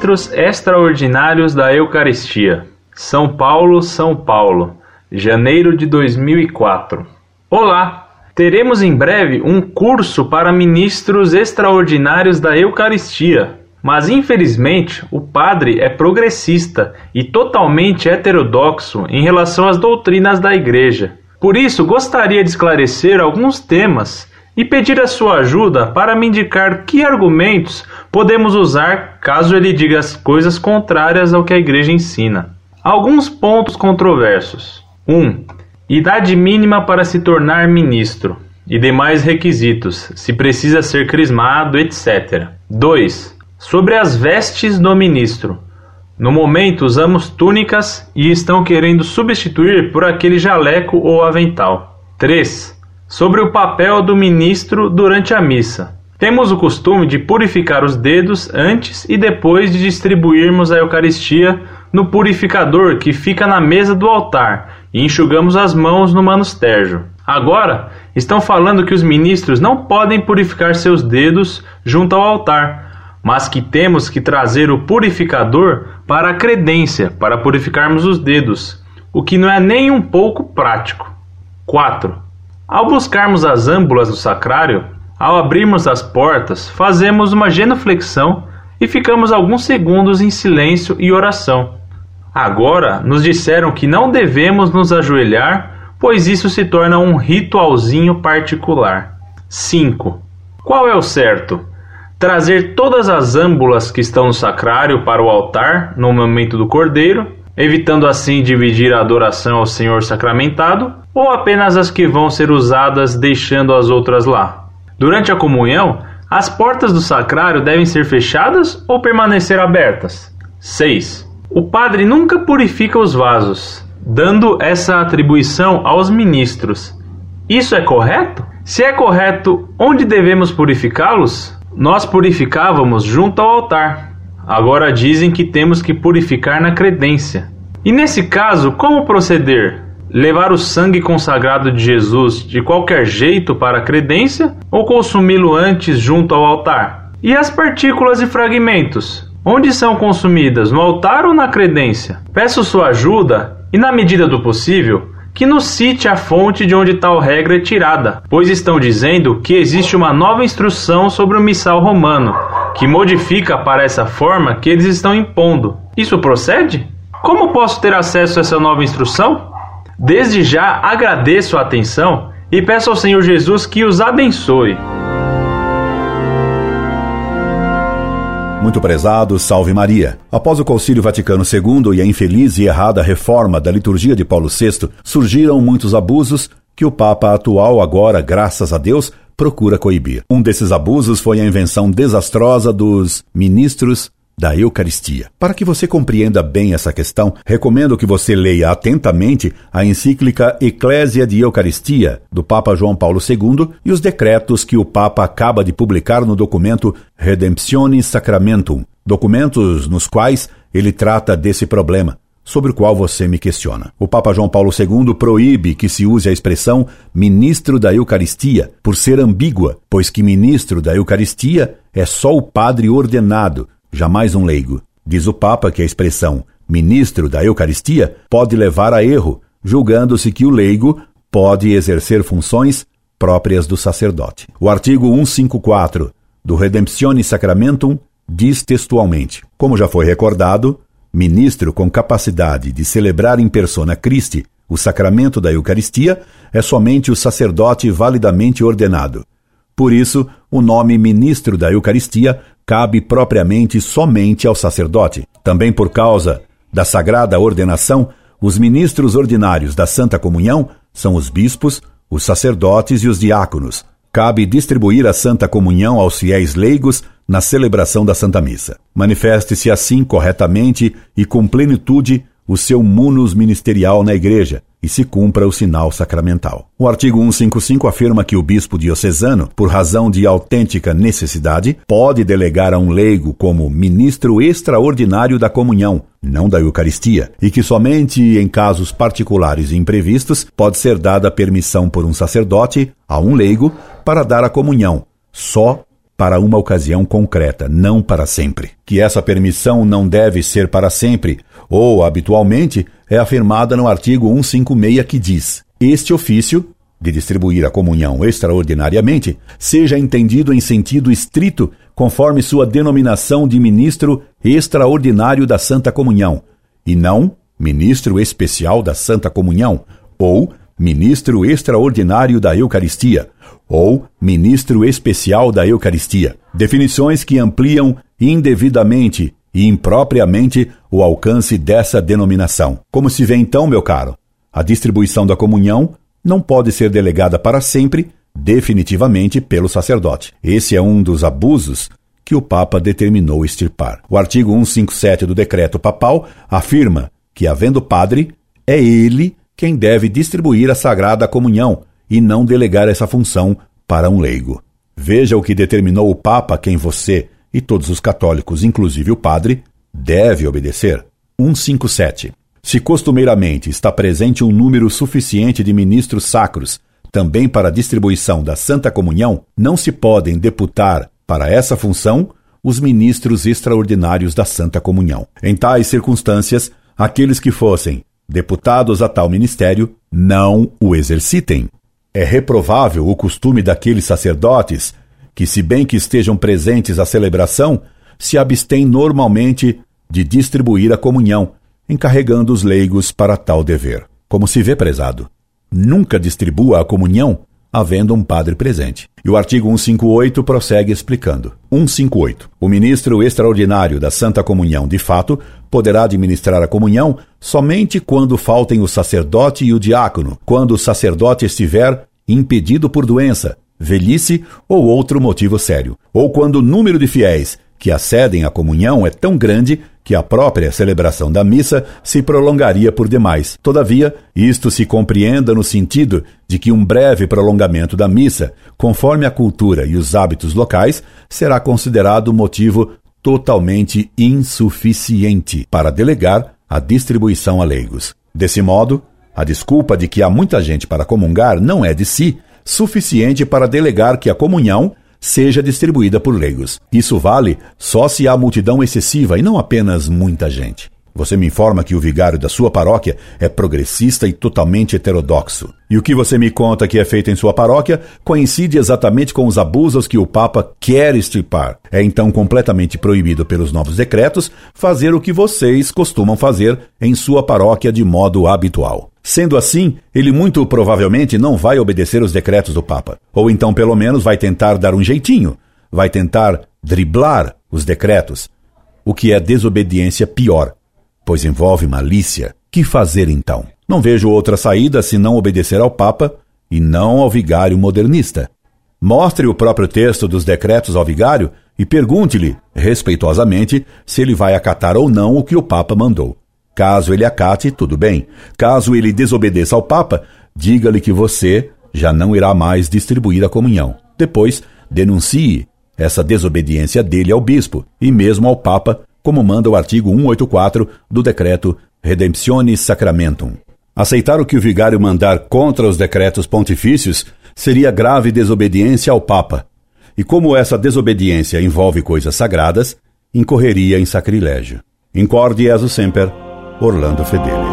Ministros Extraordinários da Eucaristia. São Paulo, São Paulo, janeiro de 2004. Olá! Teremos em breve um curso para ministros extraordinários da Eucaristia. Mas infelizmente o padre é progressista e totalmente heterodoxo em relação às doutrinas da Igreja. Por isso, gostaria de esclarecer alguns temas e pedir a sua ajuda para me indicar que argumentos podemos usar caso ele diga as coisas contrárias ao que a Igreja ensina. Alguns pontos controversos: 1. Um, idade mínima para se tornar ministro e demais requisitos, se precisa ser crismado, etc. 2 Sobre as vestes do ministro. No momento usamos túnicas e estão querendo substituir por aquele jaleco ou avental. 3. Sobre o papel do ministro durante a missa. Temos o costume de purificar os dedos antes e depois de distribuirmos a Eucaristia no purificador que fica na mesa do altar e enxugamos as mãos no manustério. Agora, estão falando que os ministros não podem purificar seus dedos junto ao altar mas que temos que trazer o purificador para a credência, para purificarmos os dedos, o que não é nem um pouco prático. 4. Ao buscarmos as âmbulas do sacrário, ao abrirmos as portas, fazemos uma genuflexão e ficamos alguns segundos em silêncio e oração. Agora nos disseram que não devemos nos ajoelhar, pois isso se torna um ritualzinho particular. 5. Qual é o certo? trazer todas as âmbulas que estão no sacrário para o altar no momento do cordeiro, evitando assim dividir a adoração ao Senhor sacramentado, ou apenas as que vão ser usadas deixando as outras lá. Durante a comunhão, as portas do sacrário devem ser fechadas ou permanecer abertas. 6. O padre nunca purifica os vasos, dando essa atribuição aos ministros. Isso é correto? Se é correto, onde devemos purificá-los? Nós purificávamos junto ao altar. Agora dizem que temos que purificar na credência. E nesse caso, como proceder? Levar o sangue consagrado de Jesus de qualquer jeito para a credência ou consumi-lo antes junto ao altar? E as partículas e fragmentos? Onde são consumidas? No altar ou na credência? Peço sua ajuda e, na medida do possível, que nos cite a fonte de onde tal regra é tirada, pois estão dizendo que existe uma nova instrução sobre o missal romano, que modifica para essa forma que eles estão impondo. Isso procede? Como posso ter acesso a essa nova instrução? Desde já agradeço a atenção e peço ao Senhor Jesus que os abençoe. Muito prezado, salve Maria. Após o Concílio Vaticano II e a infeliz e errada reforma da liturgia de Paulo VI, surgiram muitos abusos que o Papa atual, agora, graças a Deus, procura coibir. Um desses abusos foi a invenção desastrosa dos ministros da Eucaristia. Para que você compreenda bem essa questão, recomendo que você leia atentamente a encíclica Eclésia de Eucaristia, do Papa João Paulo II, e os decretos que o Papa acaba de publicar no documento Redemptionis Sacramentum, documentos nos quais ele trata desse problema sobre o qual você me questiona. O Papa João Paulo II proíbe que se use a expressão ministro da Eucaristia, por ser ambígua, pois que ministro da Eucaristia é só o padre ordenado, jamais um leigo. Diz o Papa que a expressão ministro da Eucaristia pode levar a erro, julgando-se que o leigo pode exercer funções próprias do sacerdote. O artigo 154 do Redemptione Sacramentum diz textualmente: Como já foi recordado, ministro com capacidade de celebrar em persona Christi o sacramento da Eucaristia é somente o sacerdote validamente ordenado. Por isso, o nome ministro da Eucaristia cabe propriamente somente ao sacerdote. Também por causa da sagrada ordenação, os ministros ordinários da Santa Comunhão são os bispos, os sacerdotes e os diáconos. Cabe distribuir a Santa Comunhão aos fiéis leigos na celebração da Santa Missa. Manifeste-se assim corretamente e com plenitude o seu munus ministerial na Igreja, e se cumpra o sinal sacramental. O artigo 155 afirma que o bispo diocesano, por razão de autêntica necessidade, pode delegar a um leigo como ministro extraordinário da comunhão, não da Eucaristia, e que somente em casos particulares e imprevistos pode ser dada permissão por um sacerdote a um leigo para dar a comunhão, só para uma ocasião concreta, não para sempre. Que essa permissão não deve ser para sempre, ou habitualmente, é afirmada no artigo 156 que diz: Este ofício, de distribuir a comunhão extraordinariamente, seja entendido em sentido estrito, conforme sua denominação de ministro extraordinário da Santa Comunhão, e não ministro especial da Santa Comunhão, ou ministro extraordinário da Eucaristia, ou ministro especial da Eucaristia. Definições que ampliam indevidamente e impropriamente o alcance dessa denominação. Como se vê então, meu caro, a distribuição da comunhão não pode ser delegada para sempre, definitivamente, pelo sacerdote. Esse é um dos abusos que o Papa determinou extirpar. O artigo 157 do decreto papal afirma que, havendo padre, é ele quem deve distribuir a sagrada comunhão, e não delegar essa função para um leigo. Veja o que determinou o Papa, quem você e todos os católicos, inclusive o padre, deve obedecer. 157. Se costumeiramente está presente um número suficiente de ministros sacros, também para a distribuição da Santa Comunhão, não se podem deputar para essa função os ministros extraordinários da Santa Comunhão. Em tais circunstâncias, aqueles que fossem deputados a tal ministério não o exercitem. É reprovável o costume daqueles sacerdotes que, se bem que estejam presentes à celebração, se abstêm normalmente de distribuir a comunhão, encarregando os leigos para tal dever. Como se vê, prezado, nunca distribua a comunhão havendo um padre presente. E o artigo 158 prossegue explicando. 158. O ministro extraordinário da Santa Comunhão, de fato, poderá administrar a comunhão somente quando faltem o sacerdote e o diácono, quando o sacerdote estiver impedido por doença, velhice ou outro motivo sério, ou quando o número de fiéis que acedem à comunhão é tão grande que a própria celebração da missa se prolongaria por demais. Todavia, isto se compreenda no sentido de que um breve prolongamento da missa, conforme a cultura e os hábitos locais, será considerado motivo totalmente insuficiente para delegar a distribuição a leigos. Desse modo, a desculpa de que há muita gente para comungar não é de si suficiente para delegar que a comunhão seja distribuída por leigos. Isso vale só se há multidão excessiva e não apenas muita gente. Você me informa que o vigário da sua paróquia é progressista e totalmente heterodoxo. E o que você me conta que é feito em sua paróquia coincide exatamente com os abusos que o Papa quer extirpar. É então completamente proibido pelos novos decretos fazer o que vocês costumam fazer em sua paróquia de modo habitual. Sendo assim, ele muito provavelmente não vai obedecer os decretos do Papa. Ou então, pelo menos, vai tentar dar um jeitinho, vai tentar driblar os decretos, o que é desobediência pior pois envolve malícia. Que fazer então? Não vejo outra saída senão obedecer ao Papa e não ao vigário modernista. Mostre o próprio texto dos decretos ao vigário e pergunte-lhe, respeitosamente, se ele vai acatar ou não o que o Papa mandou. Caso ele acate, tudo bem. Caso ele desobedeça ao Papa, diga-lhe que você já não irá mais distribuir a comunhão. Depois, denuncie essa desobediência dele ao bispo e mesmo ao Papa como manda o artigo 184 do decreto Redemptionis Sacramentum. Aceitar o que o vigário mandar contra os decretos pontifícios seria grave desobediência ao Papa, e como essa desobediência envolve coisas sagradas, incorreria em sacrilégio. Incorde Jesus Semper, Orlando Fedeli.